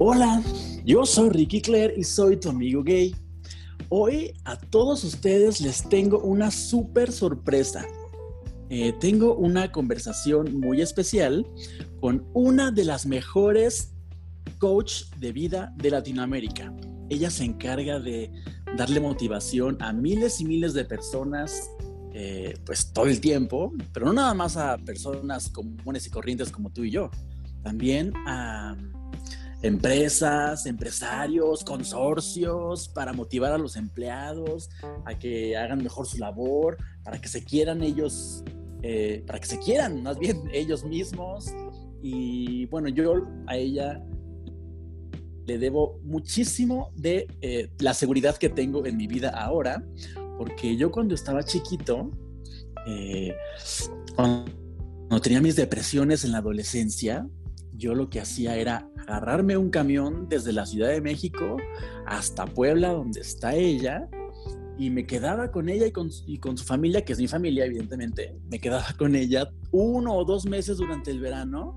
Hola, yo soy Ricky Claire y soy tu amigo gay. Hoy a todos ustedes les tengo una súper sorpresa. Eh, tengo una conversación muy especial con una de las mejores coach de vida de Latinoamérica. Ella se encarga de darle motivación a miles y miles de personas, eh, pues todo el tiempo, pero no nada más a personas comunes y corrientes como tú y yo, también a empresas, empresarios, consorcios, para motivar a los empleados a que hagan mejor su labor, para que se quieran ellos, eh, para que se quieran más bien ellos mismos. Y bueno, yo a ella le debo muchísimo de eh, la seguridad que tengo en mi vida ahora, porque yo cuando estaba chiquito, eh, cuando tenía mis depresiones en la adolescencia, yo lo que hacía era agarrarme un camión desde la Ciudad de México hasta Puebla, donde está ella, y me quedaba con ella y con, y con, su familia, que es mi familia, evidentemente. Me quedaba con ella uno o dos meses durante el verano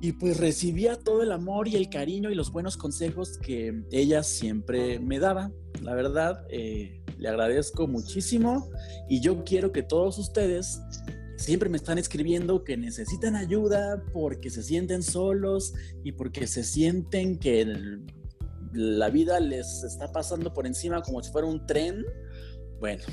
y pues recibía todo el amor y el cariño y los buenos consejos que ella siempre me daba. La verdad, eh, le agradezco muchísimo y yo quiero que todos ustedes siempre me están escribiendo que necesitan ayuda porque se sienten solos y porque se sienten que la vida les está pasando por encima como si fuera un tren. Bueno,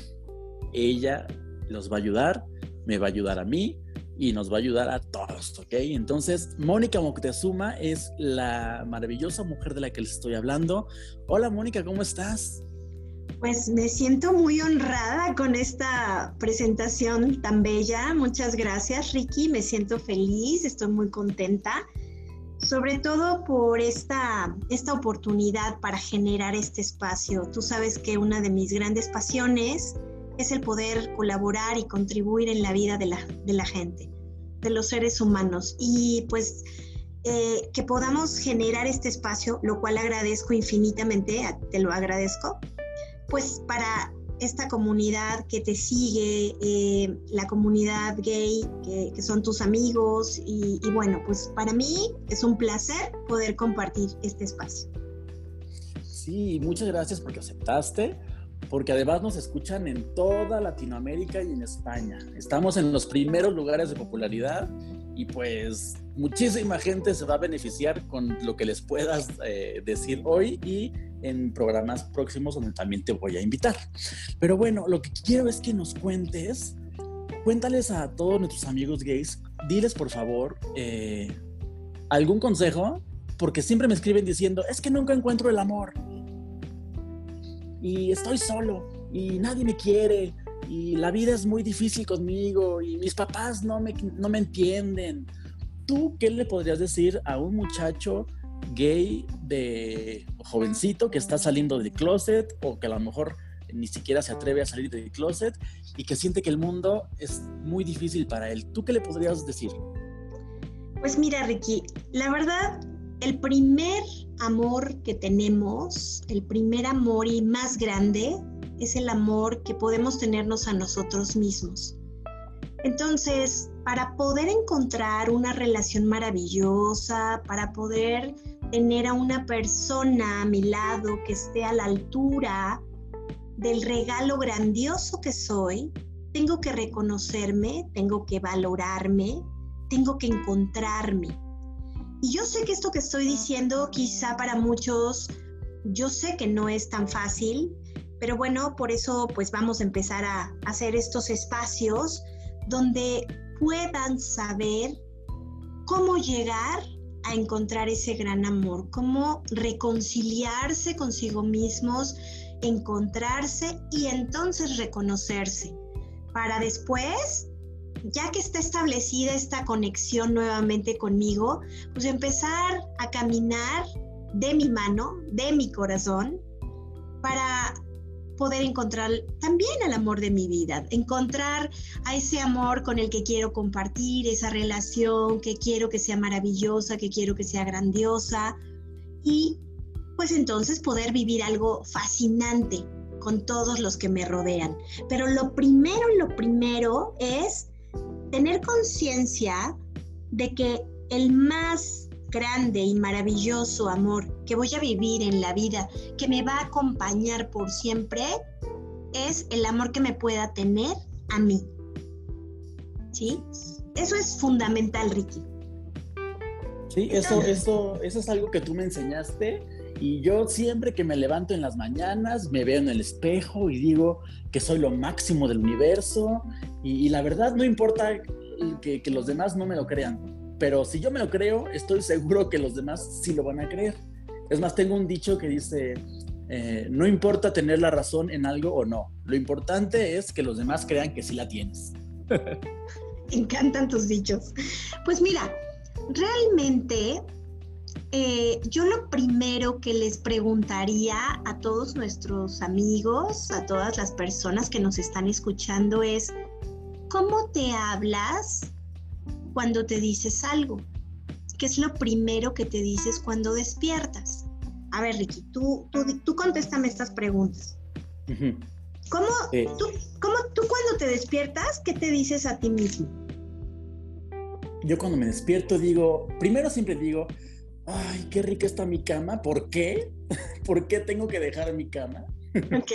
ella los va a ayudar, me va a ayudar a mí y nos va a ayudar a todos, ¿ok? Entonces, Mónica Moctezuma es la maravillosa mujer de la que les estoy hablando. Hola Mónica, ¿cómo estás? Pues me siento muy honrada con esta presentación tan bella. Muchas gracias, Ricky. Me siento feliz, estoy muy contenta, sobre todo por esta, esta oportunidad para generar este espacio. Tú sabes que una de mis grandes pasiones es el poder colaborar y contribuir en la vida de la, de la gente, de los seres humanos. Y pues eh, que podamos generar este espacio, lo cual agradezco infinitamente, te lo agradezco, pues para esta comunidad que te sigue, eh, la comunidad gay, que, son tus amigos, y, bueno, pues para mí es un placer poder compartir este espacio. Sí, muchas gracias porque aceptaste, porque además nos escuchan en toda Latinoamérica y en España. Estamos en los primeros lugares de popularidad y pues muchísima gente se va a beneficiar con lo que les puedas eh, decir hoy y en programas próximos donde también te voy a invitar. Pero bueno, lo que quiero es que nos cuentes, cuéntales a todos nuestros amigos gays, diles por favor eh, algún consejo, porque siempre me escriben diciendo, es que nunca encuentro el amor y estoy solo y nadie me quiere y la vida es muy difícil conmigo y mis papás no me, no me entienden. ¿Tú qué le podrías decir a un muchacho gay de jovencito que está saliendo del closet o que a lo mejor ni siquiera se atreve a salir del closet y que siente que el mundo es muy difícil para él? ¿Tú qué le podrías decir? Pues mira, Ricky, la verdad, el primer amor que tenemos, el primer amor y más grande, es el amor que podemos tenernos a nosotros mismos. Entonces, para poder encontrar una relación maravillosa, para poder tener a una persona a mi lado que esté a la altura del regalo grandioso que soy, tengo que reconocerme, tengo que valorarme, tengo que encontrarme. Y yo sé que esto que estoy diciendo quizá para muchos, yo sé que no es tan fácil, pero bueno, por eso pues vamos a empezar a hacer estos espacios donde puedan saber cómo llegar a encontrar ese gran amor, cómo reconciliarse consigo mismos, encontrarse y entonces reconocerse, para después, ya que está establecida esta conexión nuevamente conmigo, pues empezar a caminar de mi mano, de mi corazón, para poder encontrar también el amor de mi vida, encontrar a ese amor con el que quiero compartir, esa relación que quiero que sea maravillosa, que quiero que sea grandiosa y pues entonces poder vivir algo fascinante con todos los que me rodean. Pero lo primero, lo primero es tener conciencia de que el más grande y maravilloso amor que voy a vivir en la vida, que me va a acompañar por siempre, es el amor que me pueda tener a mí. ¿Sí? Eso es fundamental, Ricky. Sí, eso, eso, eso es algo que tú me enseñaste y yo siempre que me levanto en las mañanas me veo en el espejo y digo que soy lo máximo del universo y, la verdad no importa que, los demás no me lo crean, pero si yo me lo creo, estoy seguro que los demás sí lo van a creer. Es más, tengo un dicho que dice, eh, no importa tener la razón en algo o no, lo importante es que los demás crean que sí la tienes. encantan tus dichos. Pues mira, realmente eh, yo lo primero que les preguntaría a todos nuestros amigos, a todas las personas que nos están escuchando es, ¿cómo te hablas cuando te dices algo? ¿Qué es lo primero que te dices cuando despiertas? A ver, Ricky, tú, tú, tú contéstame estas preguntas. ¿Cómo, tú, ¿Cómo tú cuando te despiertas, qué te dices a ti mismo? yo cuando me despierto digo, primero siempre digo, ay, qué rica está mi cama, ¿por qué? ¿Por qué tengo que dejar mi cama? Ok,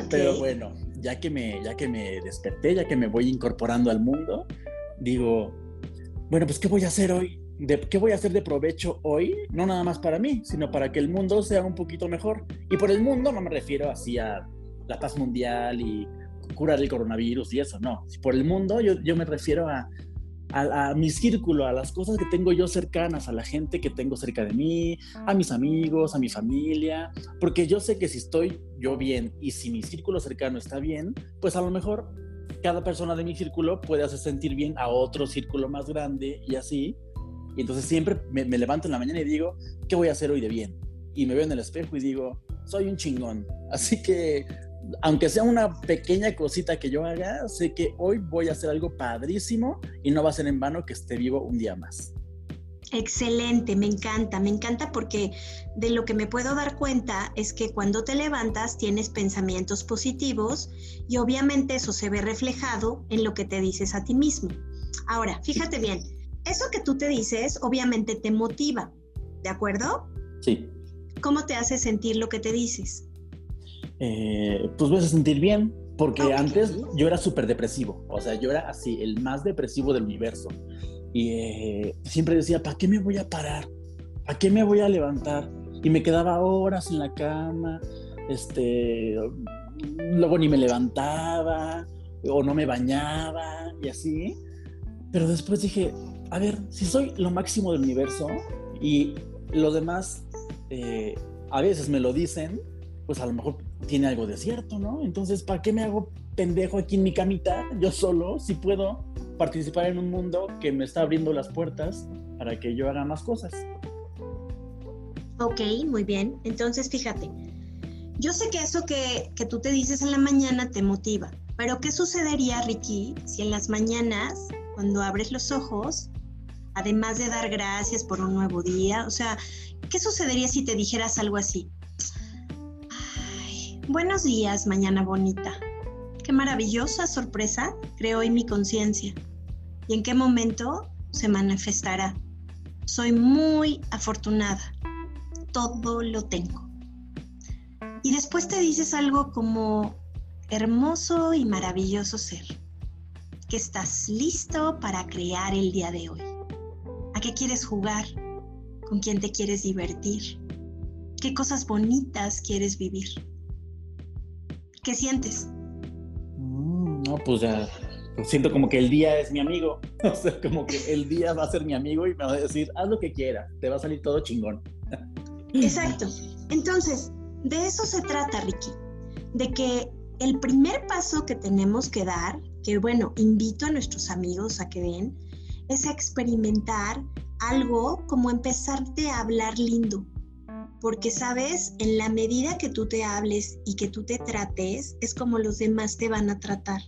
ok. Pero bueno, ya que me, ya que me desperté, ya que me voy incorporando al mundo, digo, bueno, pues ¿qué voy a hacer hoy? De, ¿Qué voy a hacer de provecho hoy? No nada más para mí, sino para que el mundo sea un poquito mejor. Y por el mundo no me refiero así a la paz mundial y curar el coronavirus y eso, no. Por el mundo yo, yo me refiero a a, mi círculo, a las cosas que tengo yo cercanas, a la gente que tengo cerca de mí, a mis amigos, a mi familia, porque yo sé que si estoy yo bien y si mi círculo cercano está bien, pues a lo mejor cada persona de mi círculo puede hacer sentir bien a otro círculo más grande y así. Y entonces siempre me, me levanto en la mañana y digo, ¿qué voy a hacer hoy de bien? Y me veo en el espejo y digo, soy un chingón. Así que aunque sea una pequeña cosita que yo haga, sé que hoy voy a hacer algo padrísimo y no va a ser en vano que esté vivo un día más. Excelente, me encanta, me encanta porque de lo que me puedo dar cuenta es que cuando te levantas tienes pensamientos positivos y obviamente eso se ve reflejado en lo que te dices a ti mismo. Ahora, fíjate bien, eso que tú te dices obviamente te motiva, ¿de acuerdo? Sí. ¿Cómo te hace sentir lo que te dices? Eh, pues vas a sentir bien, porque antes yo era súper depresivo, o sea, yo era así, el más depresivo del universo. Y eh, siempre decía, ¿para qué me voy a parar? ¿Para qué me voy a levantar? Y me quedaba horas en la cama, este, luego ni me levantaba, o no me bañaba, y así. Pero después dije, a ver, si soy lo máximo del universo y los demás eh, a veces me lo dicen, pues a lo mejor tiene algo de cierto, ¿no? Entonces, ¿para qué me hago pendejo aquí en mi camita, yo solo, si puedo participar en un mundo que me está abriendo las puertas para que yo haga más cosas? Ok, muy bien. Entonces, fíjate, yo sé que eso que, que tú te dices en la mañana te motiva, pero ¿qué sucedería, Ricky, si en las mañanas, cuando abres los ojos, además de dar gracias por un nuevo día, o sea, ¿qué sucedería si te dijeras algo así? Buenos días, mañana bonita. Qué maravillosa sorpresa creó hoy mi conciencia. ¿Y en qué momento se manifestará? Soy muy afortunada. Todo lo tengo. Y después te dices algo como hermoso y maravilloso ser, que estás listo para crear el día de hoy. ¿A qué quieres jugar? ¿Con quién te quieres divertir? ¿Qué cosas bonitas quieres vivir? ¿Qué sientes? Mm, no, pues ya siento como que el día es mi amigo. O sea, como que el día va a ser mi amigo y me va a decir, haz lo que quieras, te va a salir todo chingón. Exacto. Entonces, de eso se trata, Ricky. De que el primer paso que tenemos que dar, que bueno, invito a nuestros amigos a que den, es experimentar algo como empezarte a hablar lindo, porque sabes, en la medida que tú te hables y que tú te trates, es como los demás te van a tratar.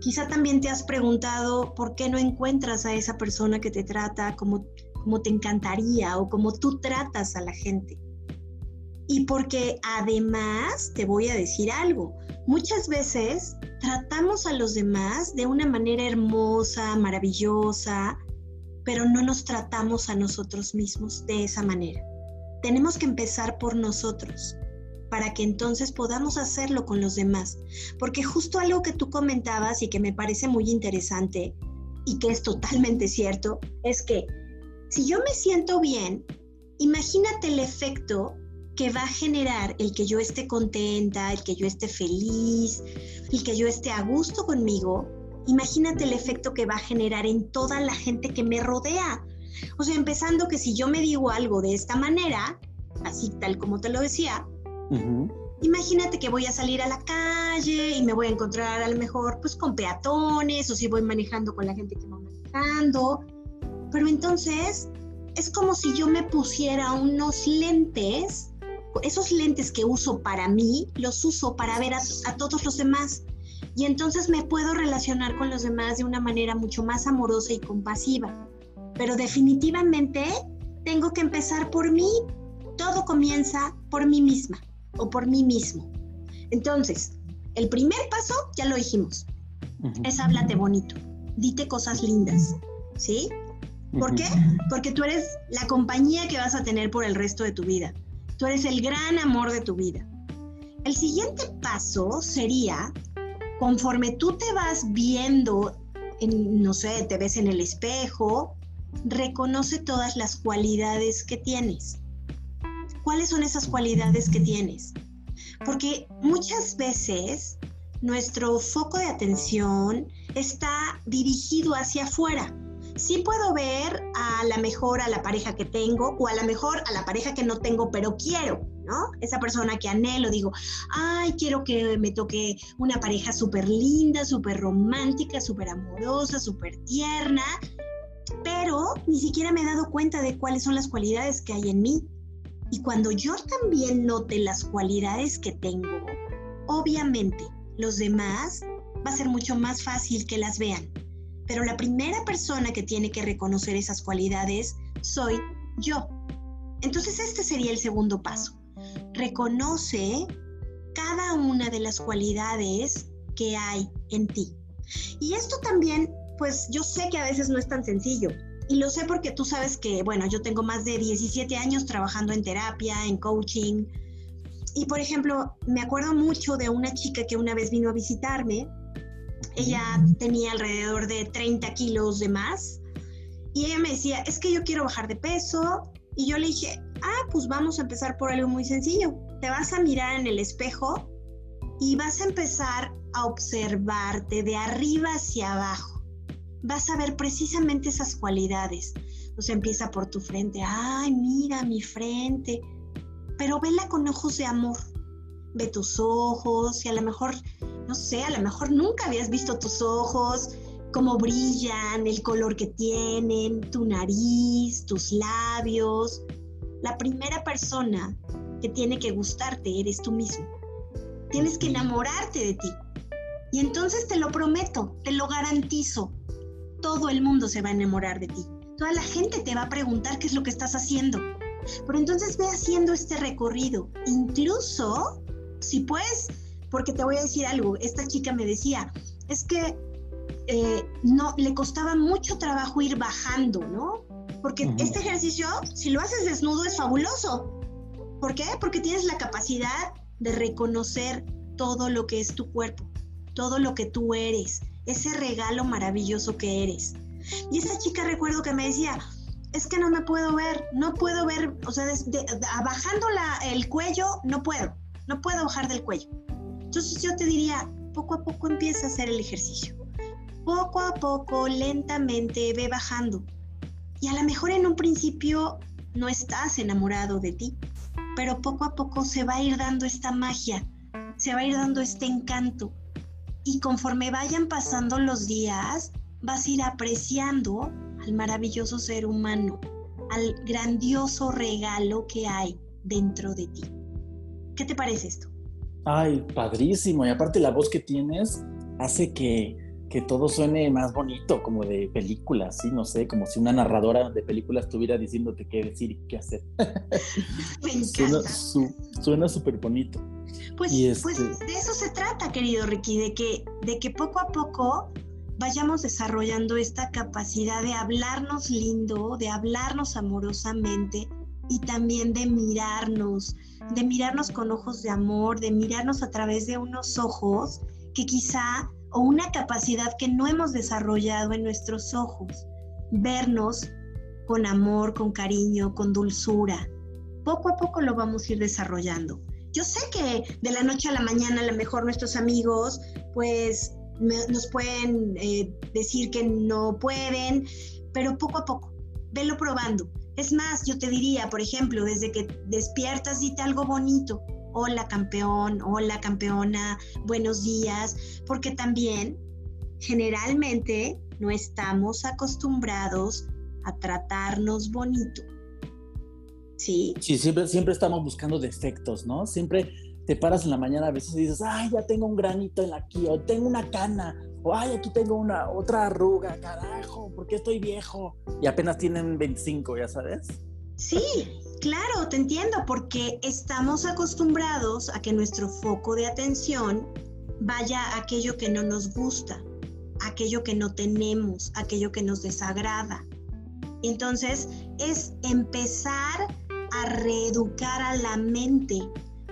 Quizá también te has preguntado por qué no encuentras a esa persona que te trata como, como te encantaría o como tú tratas a la gente. Y porque además te voy a decir algo, muchas veces tratamos a los demás de una manera hermosa, maravillosa, pero no nos tratamos a nosotros mismos de esa manera. Tenemos que empezar por nosotros para que entonces podamos hacerlo con los demás. Porque justo algo que tú comentabas y que me parece muy interesante y que es totalmente cierto, es que si yo me siento bien, imagínate el efecto que va a generar el que yo esté contenta, el que yo esté feliz, el que yo esté a gusto conmigo, imagínate el efecto que va a generar en toda la gente que me rodea. O sea, empezando que si yo me digo algo de esta manera, así tal como te lo decía, imagínate que voy a salir a la calle y me voy a encontrar a lo mejor pues con peatones o si voy manejando con la gente que va manejando. Pero entonces es como si yo me pusiera unos lentes, esos lentes que uso para mí, los uso para ver a, a todos los demás y entonces me puedo relacionar con los demás de una manera mucho más amorosa y compasiva. Pero definitivamente tengo que empezar por mí. Todo comienza por mí misma o por mí mismo. Entonces, el primer paso, ya lo dijimos, es háblate bonito, dite cosas lindas, ¿sí? ¿Por qué? Porque tú eres la compañía que vas a tener por el resto de tu vida. Tú eres el gran amor de tu vida. El siguiente paso sería conforme tú te vas viendo, no sé, te ves en el espejo, reconoce todas las cualidades que tienes. ¿Cuáles son esas cualidades que tienes? Porque muchas veces nuestro foco de atención está dirigido hacia afuera sí puedo ver a la mejor a la pareja que tengo o a la mejor a la pareja que no tengo, pero quiero, ¿no? Esa persona que anhelo, digo, ay, quiero que me toque una pareja súper linda, súper romántica, súper amorosa, súper tierna, pero ni siquiera me he dado cuenta de cuáles son las cualidades que hay en mí. Y cuando yo también note las cualidades que tengo, obviamente los demás va a ser mucho más fácil que las vean. Pero la primera persona que tiene que reconocer esas cualidades soy yo. Entonces este sería el segundo paso. Reconoce cada una de las cualidades que hay en ti. Y esto también, pues yo sé que a veces no es tan sencillo. Y lo sé porque tú sabes que, bueno, yo tengo más de 17 años trabajando en terapia, en coaching. Y por ejemplo, me acuerdo mucho de una chica que una vez vino a visitarme ella tenía alrededor de 30 kilos de más y ella me decía, es que yo quiero bajar de peso y yo le dije, ah, pues vamos a empezar por algo muy sencillo. Te vas a mirar en el espejo y vas a empezar a observarte de arriba hacia abajo. Vas a ver precisamente esas cualidades. O sea, empieza por tu frente. Ay, mira mi frente. Pero vela con ojos de amor. Ve tus ojos y a lo mejor no sé, a lo mejor nunca habías visto tus ojos, cómo brillan, el color que tienen, tu nariz, tus labios. La primera persona que tiene que gustarte eres tú mismo. Tienes que enamorarte de ti. Y entonces te lo prometo, te lo garantizo. Todo el mundo se va a enamorar de ti. Toda la gente te va a preguntar qué es lo que estás haciendo. Pero entonces ve haciendo este recorrido. Incluso si puedes porque te voy a decir algo, esta chica me decía, es que eh, no, le costaba mucho trabajo ir bajando, ¿no? Porque este ejercicio, si lo haces desnudo, es fabuloso. ¿Por qué? Porque tienes la capacidad de reconocer todo lo que es tu cuerpo, todo lo que tú eres, ese regalo maravilloso que eres. Y esta chica recuerdo que me decía, es que no me puedo ver, no puedo ver, o sea, bajando el cuello, no puedo, no puedo bajar del cuello. Entonces yo te diría, poco a poco empieza a hacer el ejercicio. Poco a poco, lentamente, ve bajando. Y a lo mejor en un principio no estás enamorado de ti, pero poco a poco se va a ir dando esta magia, se va a ir dando este encanto. Y conforme vayan pasando los días, vas a ir apreciando al maravilloso ser humano, al grandioso regalo que hay dentro de ti. ¿Qué te parece esto? Ay, padrísimo. Y aparte la voz que tienes hace que, todo suene más bonito, como de película, ¿sí? No sé, como si una narradora de película estuviera diciéndote qué decir y qué hacer. Me encanta. Suena súper bonito. Pues, pues, este de eso se trata, querido Ricky, de que, de que poco a poco vayamos desarrollando esta capacidad de hablarnos lindo, de hablarnos amorosamente y también de mirarnos, de mirarnos con ojos de amor, de mirarnos a través de unos ojos que quizá, o una capacidad que no hemos desarrollado en nuestros ojos, vernos con amor, con cariño, con dulzura. Poco a poco lo vamos a ir desarrollando. Yo sé que de la noche a la mañana a lo mejor nuestros amigos pues nos pueden eh, decir que no pueden, pero poco a poco, velo probando. Es más, yo te diría, por ejemplo, desde que despiertas, dite algo bonito. Hola campeón, hola campeona, buenos días, porque también generalmente no estamos acostumbrados a tratarnos bonito. ¿Sí? Sí, siempre, siempre estamos buscando defectos, ¿no? Siempre te paras en la mañana a veces y dices, ay, ya tengo un granito en la aquí, o tengo una cana, o ay, aquí tengo una otra arruga, carajo, ¿por qué estoy viejo? Y apenas tienen 25, ya sabes. Sí, claro, te entiendo, porque estamos acostumbrados a que nuestro foco de atención vaya a aquello que no nos gusta, aquello que no tenemos, aquello que nos desagrada. Entonces, es empezar a reeducar a la mente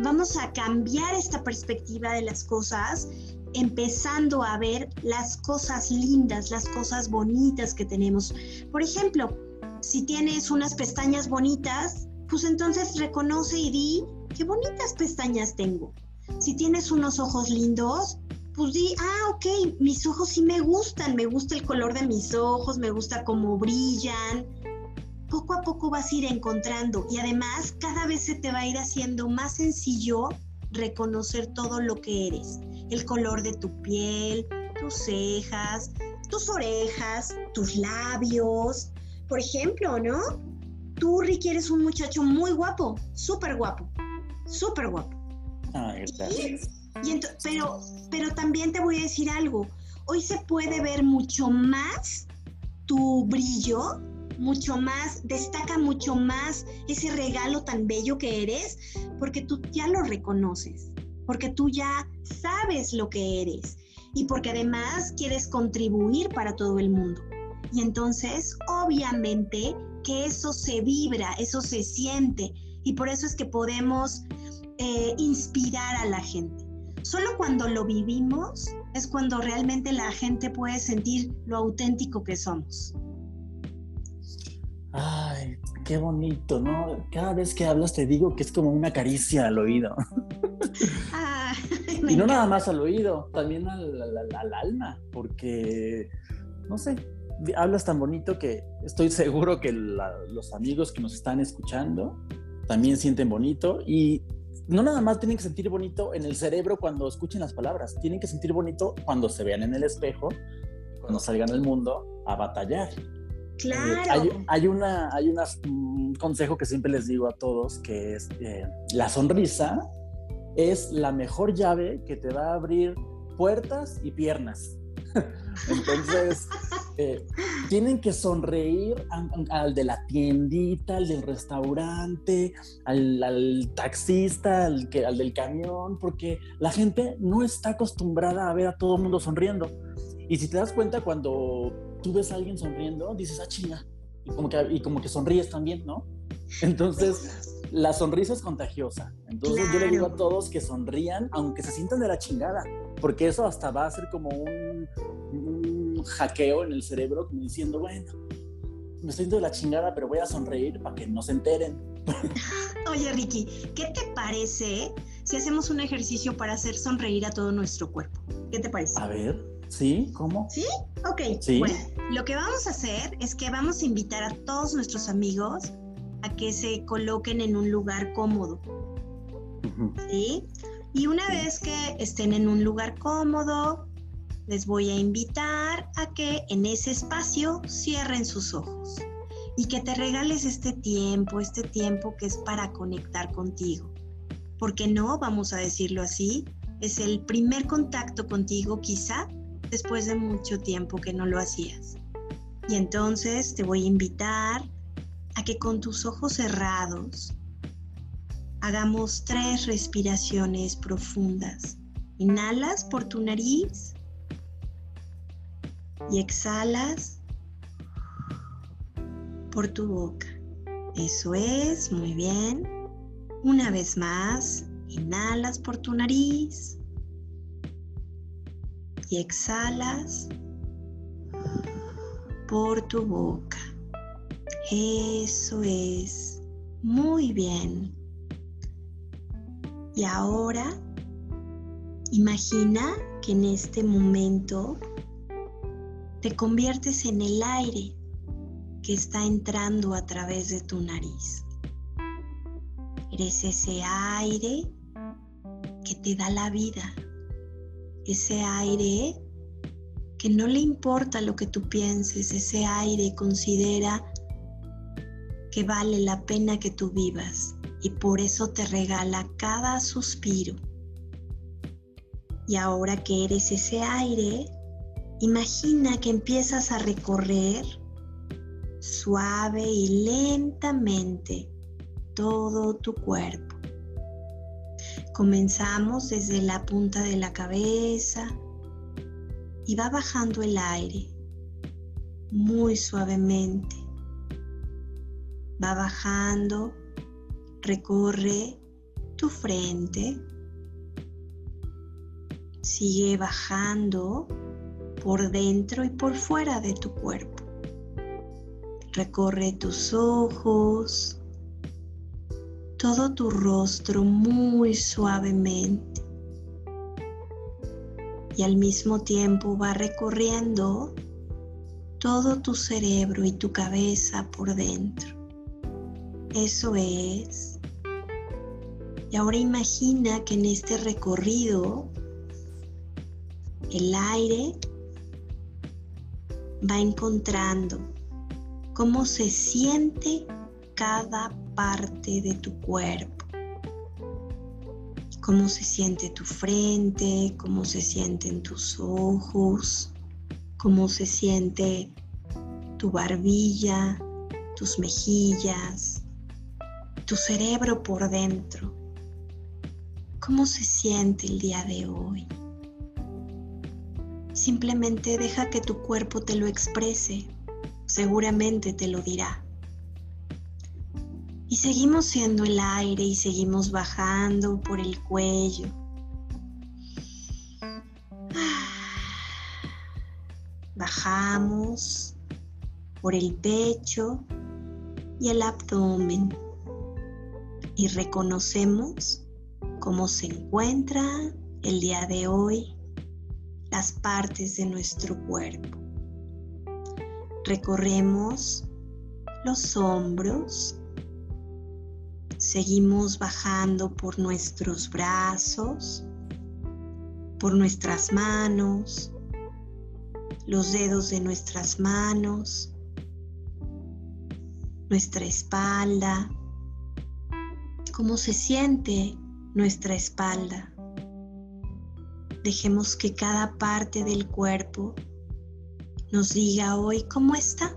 vamos a cambiar esta perspectiva de las cosas, empezando a ver las cosas lindas, las cosas bonitas que tenemos. Por ejemplo, si tienes unas pestañas bonitas, pues entonces reconoce y di, qué bonitas pestañas tengo. Si tienes unos ojos lindos, pues di, ah, ok, mis ojos sí me gustan, me gusta el color de mis ojos, me gusta cómo brillan, poco a poco vas a ir encontrando y además cada vez se te va a ir haciendo más sencillo reconocer todo lo que eres, el color de tu piel, tus cejas, tus orejas, tus labios. Por ejemplo, ¿no? Tú, Ricky, eres un muchacho muy guapo, súper guapo, súper guapo. Ay, gracias. pero, pero también te voy a decir algo. Hoy se puede ver mucho más tu brillo mucho más, destaca mucho más ese regalo tan bello que eres, porque tú ya lo reconoces, porque tú ya sabes lo que eres y porque además quieres contribuir para todo el mundo. Y entonces, obviamente, que eso se vibra, eso se siente, y por eso es que podemos eh, inspirar a la gente. Solo cuando lo vivimos es cuando realmente la gente puede sentir lo auténtico que somos. Ay, qué bonito, ¿no? Cada vez que hablas te digo que es como una caricia al oído. y no nada más al oído, también al, alma, porque, no sé, hablas tan bonito que estoy seguro que los amigos que nos están escuchando también sienten bonito y no nada más tienen que sentir bonito en el cerebro cuando escuchen las palabras, tienen que sentir bonito cuando se vean en el espejo, cuando salgan al mundo a batallar. Claro. hay, una, hay un consejo que siempre les digo a todos, que es eh, la sonrisa es la mejor llave que te va a abrir puertas y piernas. Entonces, eh, tienen que sonreír al de la tiendita, al del restaurante, al, taxista, al, que, al del camión, porque la gente no está acostumbrada a ver a todo el mundo sonriendo. Y si te das cuenta, cuando tú ves a alguien sonriendo, dices, ah, chinga, y como que, y como que sonríes también, ¿no? Entonces, la sonrisa es contagiosa. Entonces, yo le digo a todos que sonrían, aunque se sientan de la chingada, porque eso hasta va a ser como un, un hackeo en el cerebro, como diciendo, bueno, me estoy yendo de la chingada, pero voy a sonreír para que no se enteren. Oye, Ricky, ¿qué te parece si hacemos un ejercicio para hacer sonreír a todo nuestro cuerpo? ¿Qué te parece? A ver. ¿Sí? ¿Cómo? ¿Sí? Ok. Bueno, lo que vamos a hacer es que vamos a invitar a todos nuestros amigos a que se coloquen en un lugar cómodo. ¿Sí? Y una vez que estén en un lugar cómodo, les voy a invitar a que en ese espacio cierren sus ojos y que te regales este tiempo, este tiempo que es para conectar contigo. Porque no, vamos a decirlo así, es el primer contacto contigo quizá después de mucho tiempo que no lo hacías. Y entonces te voy a invitar a que con tus ojos cerrados hagamos tres respiraciones profundas. Inhalas por tu nariz. y exhalas por tu boca. Eso es, muy bien. Una vez más, inhalas por tu nariz y exhalas por tu boca. Eso es, muy bien. Y ahora, imagina que en este momento te conviertes en el aire que está entrando a través de tu nariz. Eres ese aire que te da la vida, ese aire que no le importa lo que tú pienses, ese aire considera que vale la pena que tú vivas y por eso te regala cada suspiro. Y ahora que eres ese aire, imagina que empiezas a recorrer suave y lentamente todo tu cuerpo. Comenzamos desde la punta de la cabeza y va bajando el aire muy suavemente. Va bajando, recorre tu frente, sigue bajando por dentro y por fuera de tu cuerpo. Recorre tus ojos, todo tu rostro muy suavemente. Y al mismo tiempo va recorriendo todo tu cerebro y tu cabeza por dentro. Eso es. Y ahora imagina que en este recorrido el aire va encontrando cómo se siente cada parte de tu cuerpo. Cómo se siente tu frente, cómo se sienten tus ojos, cómo se siente tu barbilla, tus mejillas, tu cerebro por dentro. ¿Cómo se siente el día de hoy? Simplemente deja que tu cuerpo te lo exprese seguramente te lo dirá. Y seguimos siendo el aire y seguimos bajando por el cuello. Bajamos por el pecho y el abdomen y reconocemos cómo se encuentra el día de hoy las partes de nuestro cuerpo. Recorremos los hombros, seguimos bajando por nuestros brazos, por nuestras manos, los dedos de nuestras manos, nuestra espalda, cómo se siente nuestra espalda. Dejemos que cada parte del cuerpo nos diga hoy cómo está.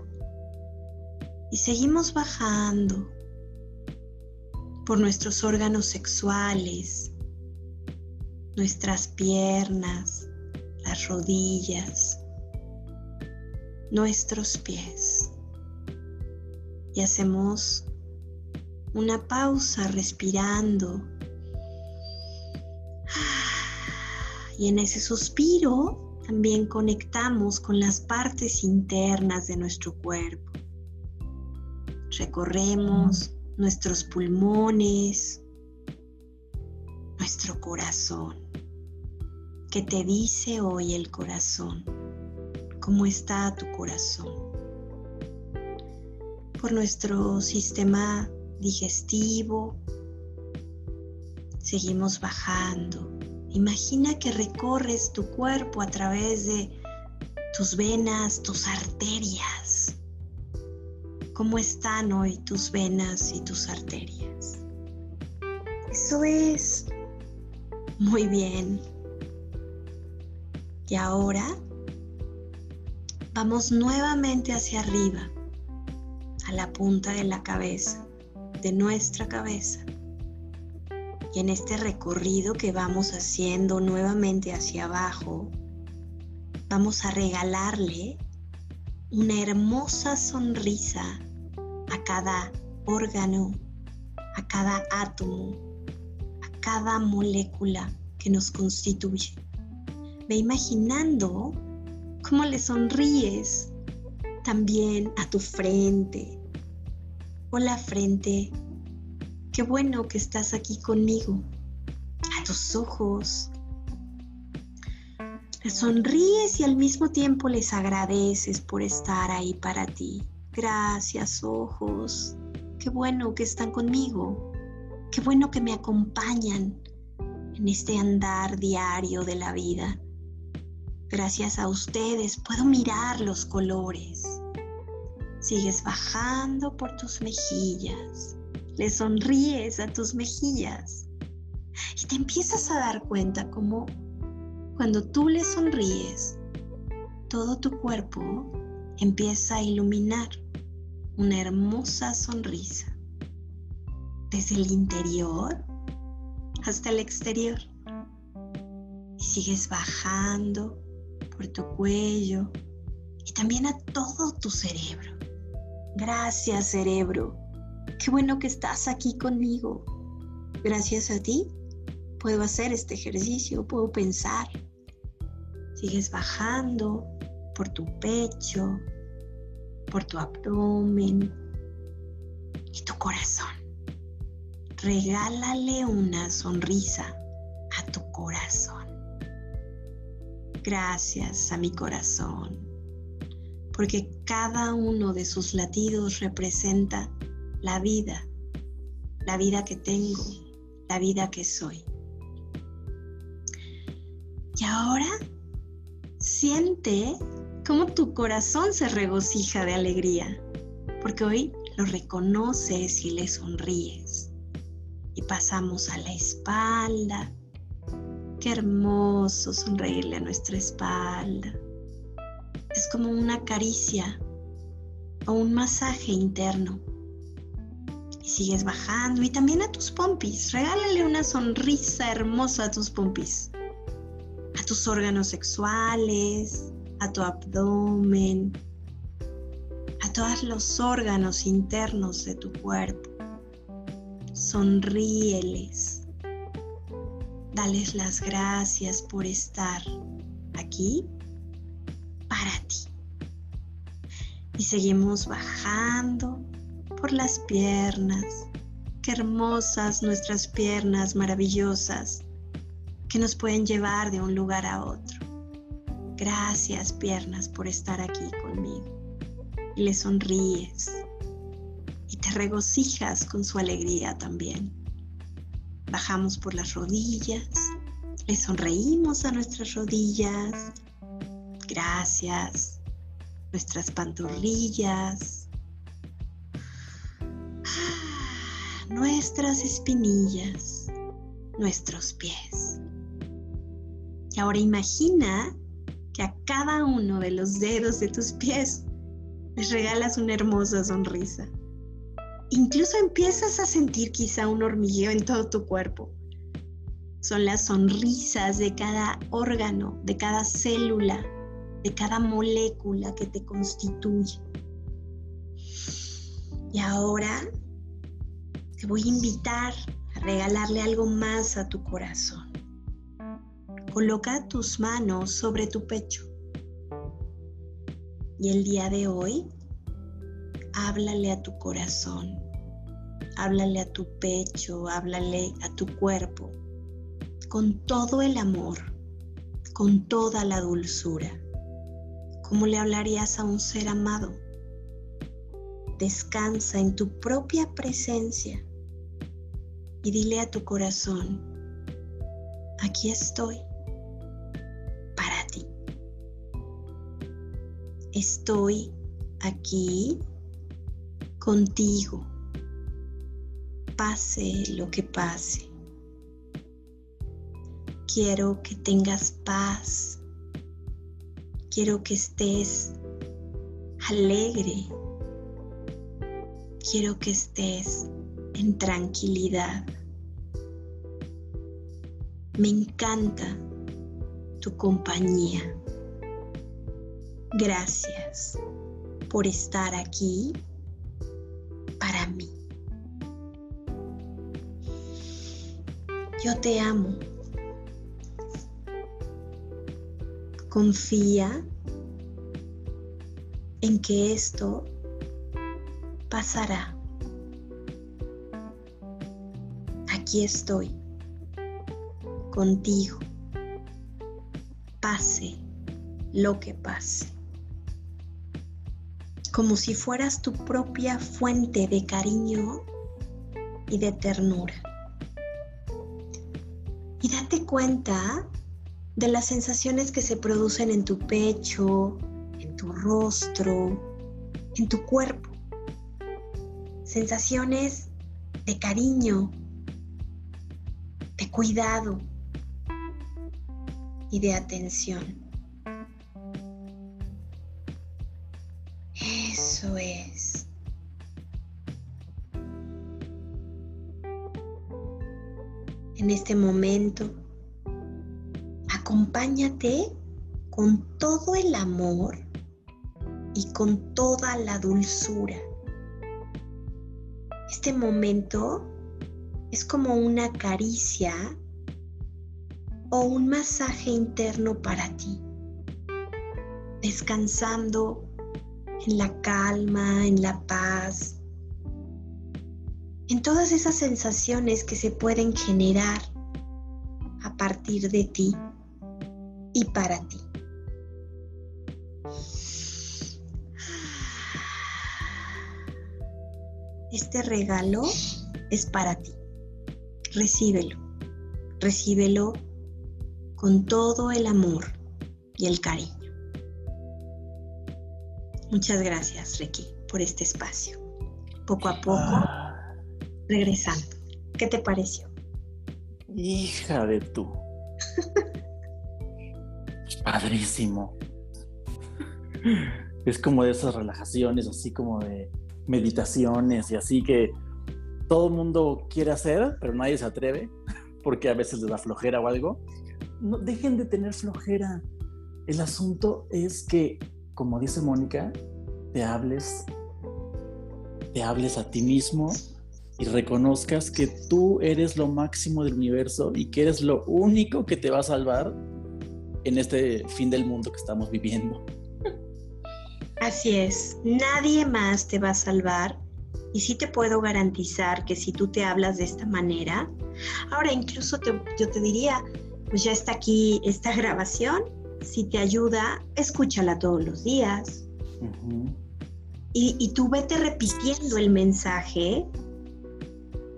Y seguimos bajando por nuestros órganos sexuales, nuestras piernas, las rodillas, nuestros pies. Y hacemos una pausa respirando. Y en ese suspiro también conectamos con las partes internas de nuestro cuerpo. Recorremos nuestros pulmones, nuestro corazón. ¿Qué te dice hoy el corazón? ¿Cómo está tu corazón? Por nuestro sistema digestivo, seguimos bajando Imagina que recorres tu cuerpo a través de tus venas, tus arterias. ¿Cómo están hoy tus venas y tus arterias? Eso es. Muy bien. Y ahora vamos nuevamente hacia arriba, a la punta de la cabeza, de nuestra cabeza. Y en este recorrido que vamos haciendo nuevamente hacia abajo, vamos a regalarle una hermosa sonrisa cada órgano, a cada átomo, a cada molécula que nos constituye. Ve imaginando cómo le sonríes también a tu frente. Hola frente, qué bueno que estás aquí conmigo. A tus ojos. Les sonríes y al mismo tiempo les agradeces por estar ahí para ti. Gracias ojos. Qué bueno que están conmigo. Qué bueno que me acompañan en este andar diario de la vida. Gracias a ustedes puedo mirar los colores. Sigues bajando por tus mejillas. Le sonríes a tus mejillas. Y te empiezas a dar cuenta como cuando tú le sonríes, todo tu cuerpo empieza a iluminar una hermosa sonrisa. Desde el interior hasta el exterior. Y sigues bajando por tu cuello y también a todo tu cerebro. Gracias cerebro. Qué bueno que estás aquí conmigo. Gracias a ti puedo hacer este ejercicio, puedo pensar. Sigues bajando por tu pecho, por tu abdomen y tu corazón. Regálale una sonrisa a tu corazón. Gracias a mi corazón, porque cada uno de sus latidos representa la vida, la vida que tengo, la vida que soy. Y ahora siente cómo tu corazón se regocija de alegría, porque hoy lo reconoces y le sonríes. Y pasamos a la espalda, Qué hermoso sonreírle a nuestra espalda. Es como una caricia o un masaje interno. Y sigues bajando y también a tus pompis. Regálale una sonrisa hermosa a tus pompis. A tus órganos sexuales, a tu abdomen, a todos los órganos internos de tu cuerpo. Sonríeles Dales las gracias por estar aquí para ti. Y seguimos bajando por las piernas. Qué hermosas nuestras piernas maravillosas que nos pueden llevar de un lugar a otro. Gracias piernas por estar aquí conmigo. Y le sonríes y te regocijas con su alegría también. Bajamos por las rodillas, le sonreímos a nuestras rodillas. Gracias. Nuestras pantorrillas. Nuestras espinillas. Nuestros pies. Y ahora imagina que a cada uno de los dedos de tus pies les regalas una hermosa sonrisa incluso empiezas a sentir quizá un hormigueo en todo tu cuerpo. Son las sonrisas de cada órgano, de cada célula, de cada molécula que te constituye. Y ahora te voy a invitar a regalarle algo más a tu corazón. Coloca tus manos sobre tu pecho. Y el día de hoy háblale a tu corazón, háblale a tu pecho, háblale a tu cuerpo, con todo el amor, con toda la dulzura, como le hablarías a un ser amado. Descansa en tu propia presencia y dile a tu corazón, aquí estoy Estoy aquí contigo, pase lo que pase. Quiero que tengas paz, quiero que estés alegre, quiero que estés en tranquilidad. Me encanta tu compañía. Gracias por estar aquí para mí. Yo te amo. Confía en que esto pasará. Aquí estoy, contigo, pase lo que pase, como si fueras tu propia fuente de cariño y de ternura. Y date cuenta de las sensaciones que se producen en tu pecho, en tu rostro, en tu cuerpo. Sensaciones de cariño, de cuidado y de atención. Este momento, acompáñate con todo el amor y con toda la dulzura. Este momento es como una caricia o un masaje interno para ti, descansando en la calma, en la paz, en todas esas sensaciones que se pueden generar a partir de ti y para ti. Este regalo es para ti. Recíbelo. Recíbelo con todo el amor y el cariño. Muchas gracias, Ricky, por este espacio. Poco a poco, ah. regresando. ¿Qué te pareció? Hija de tú. Padrísimo. Es como de esas relajaciones, así como de meditaciones y así que todo el mundo quiere hacer, pero nadie se atreve porque a veces les da flojera o algo. No, dejen de tener flojera. El asunto es que, como dice Mónica, te hables, te hables a ti mismo y reconozcas que tú eres lo máximo del universo y que eres lo único que te va a salvar en este fin del mundo que estamos viviendo. Así es, nadie más te va a salvar y sí te puedo garantizar que si tú te hablas de esta manera, ahora incluso yo te diría, pues ya está aquí esta grabación, si te ayuda, escúchala todos los días. y, y tú vete repitiendo el mensaje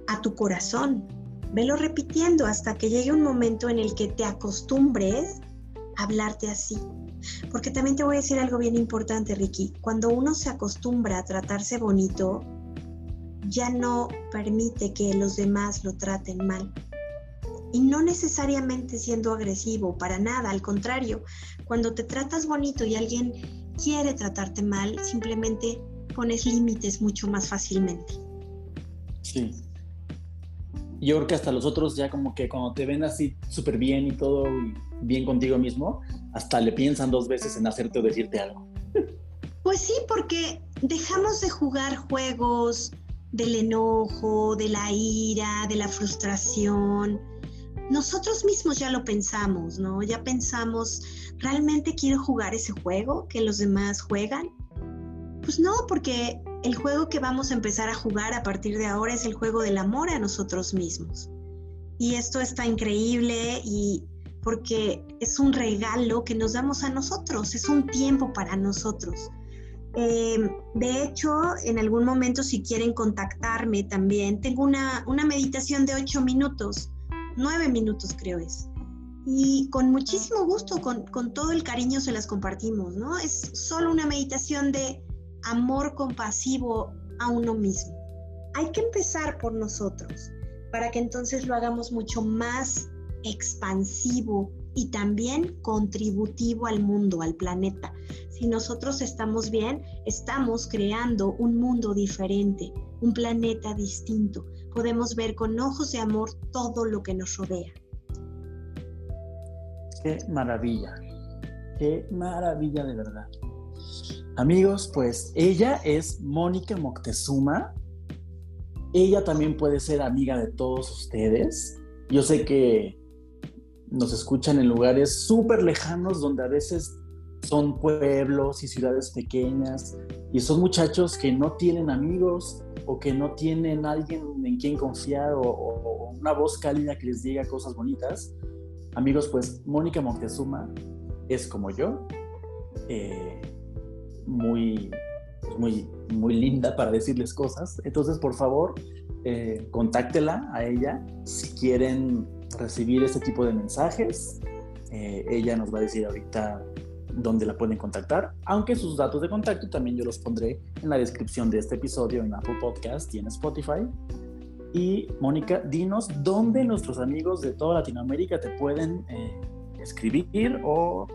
a tu corazón. Velo repitiendo hasta que llegue un momento en el que te acostumbres a hablarte así. Porque también te voy a decir algo bien importante, Ricky. Cuando uno se acostumbra a tratarse bonito, ya no permite que los demás lo traten mal. Y no necesariamente siendo agresivo, para nada, al contrario, cuando te tratas bonito y alguien quiere tratarte mal, simplemente pones límites mucho más fácilmente. Sí, yo creo que hasta los otros ya como que cuando te ven así súper bien y todo bien contigo mismo, hasta le piensan dos veces en hacerte o decirte algo. Pues sí, porque dejamos de jugar juegos del enojo, de la ira, de la frustración. Nosotros mismos ya lo pensamos, ¿no? Ya pensamos, ¿realmente quiero jugar ese juego que los demás juegan? Pues no, porque el juego que vamos a empezar a jugar a partir de ahora es el juego del amor a nosotros mismos. Y esto está increíble y porque es un regalo que nos damos a nosotros, es un tiempo para nosotros. Em, de hecho, en algún momento si quieren contactarme también, tengo una, una meditación de ocho minutos, nueve minutos creo es. Y con muchísimo gusto, con, con todo el cariño se las compartimos, ¿no? Es solo una meditación de amor compasivo a uno mismo. Hay que empezar por nosotros para que entonces lo hagamos mucho más expansivo y también contributivo al mundo, al planeta. Si nosotros estamos bien, estamos creando un mundo diferente, un planeta distinto. Podemos ver con ojos de amor todo lo que nos rodea. Qué maravilla, qué maravilla de verdad. Amigos, pues ella es Mónica Moctezuma. Ella también puede ser amiga de todos ustedes. Yo sé que nos escuchan en lugares súper lejanos donde a veces son pueblos y ciudades pequeñas y son muchachos que no tienen amigos o que no tienen alguien en quien confiar o, una voz cálida que les diga cosas bonitas. Amigos, pues Mónica Montezuma es como yo, eh, muy, muy, muy linda para decirles cosas. Entonces, por favor, eh, contáctela a ella si quieren recibir ese tipo de mensajes. Eh, ella nos va a decir ahorita dónde la pueden contactar, aunque sus datos de contacto también yo los pondré en la descripción de este episodio en Apple Podcast y en Spotify. Y Mónica, dinos dónde nuestros amigos de toda Latinoamérica te pueden eh, escribir o,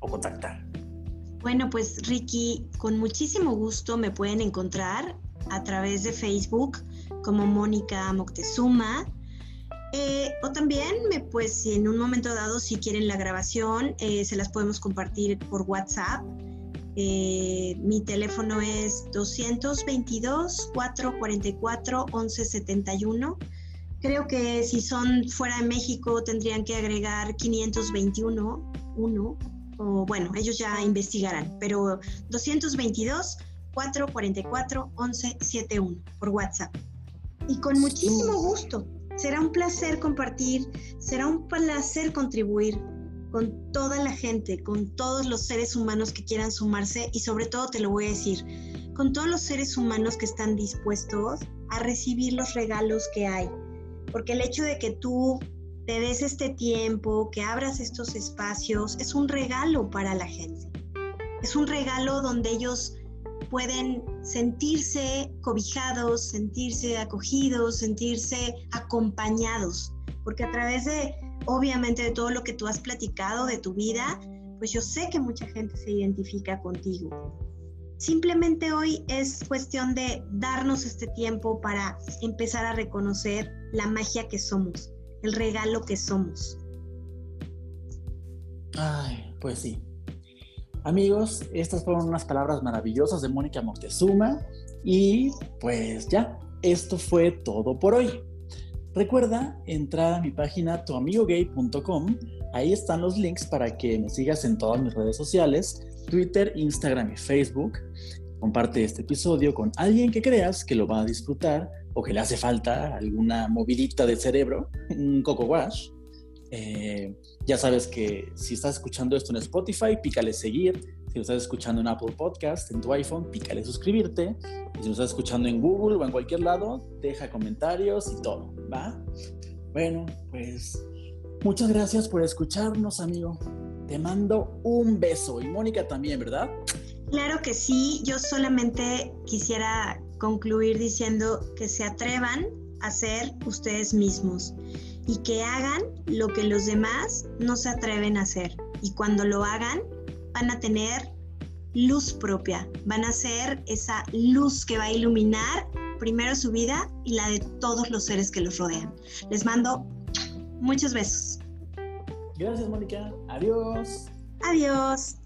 o contactar. Bueno, pues Ricky, con muchísimo gusto me pueden encontrar a través de Facebook como Mónica Moctezuma eh, o también, me, pues, en un momento dado, si quieren la grabación, eh, se las podemos compartir por WhatsApp. Eh, mi teléfono es 222-444-1171. Creo que si son fuera de México tendrían que agregar 521, 1, o bueno, ellos ya investigarán, pero 222-444-1171 por WhatsApp. Y con muchísimo gusto Será un placer compartir, será un placer contribuir con toda la gente, con todos los seres humanos que quieran sumarse y sobre todo te lo voy a decir, con todos los seres humanos que están dispuestos a recibir los regalos que hay. Porque el hecho de que tú te des este tiempo, que abras estos espacios, es un regalo para la gente. Es un regalo donde ellos pueden sentirse cobijados, sentirse acogidos, sentirse acompañados, porque a través de, obviamente, de todo lo que tú has platicado de tu vida, pues yo sé que mucha gente se identifica contigo. Simplemente hoy es cuestión de darnos este tiempo para empezar a reconocer la magia que somos, el regalo que somos. Ay, pues sí, Amigos, estas fueron unas palabras maravillosas de Mónica Moctezuma y pues ya, esto fue todo por hoy. Recuerda entrar a mi página tuamigogay.com, ahí están los links para que me sigas en todas mis redes sociales, Twitter, Instagram y Facebook. Comparte este episodio con alguien que creas que lo va a disfrutar o que le hace falta alguna movidita de cerebro, un coco wash. Eh, ya sabes que si estás escuchando esto en Spotify, pícale seguir. Si lo estás escuchando en Apple Podcast, en tu iPhone, pícale suscribirte. Y si lo estás escuchando en Google o en cualquier lado, deja comentarios y todo, ¿va? Bueno, pues muchas gracias por escucharnos, amigo. Te mando un beso. Y Mónica también, ¿verdad? Claro que sí. Yo solamente quisiera concluir diciendo que se atrevan a ser ustedes mismos y que hagan lo que los demás no se atreven a hacer. Y cuando lo hagan, van a tener luz propia, van a ser esa luz que va a iluminar primero su vida y la de todos los seres que los rodean. Les mando muchos besos. Gracias, Mónica. Adiós. Adiós.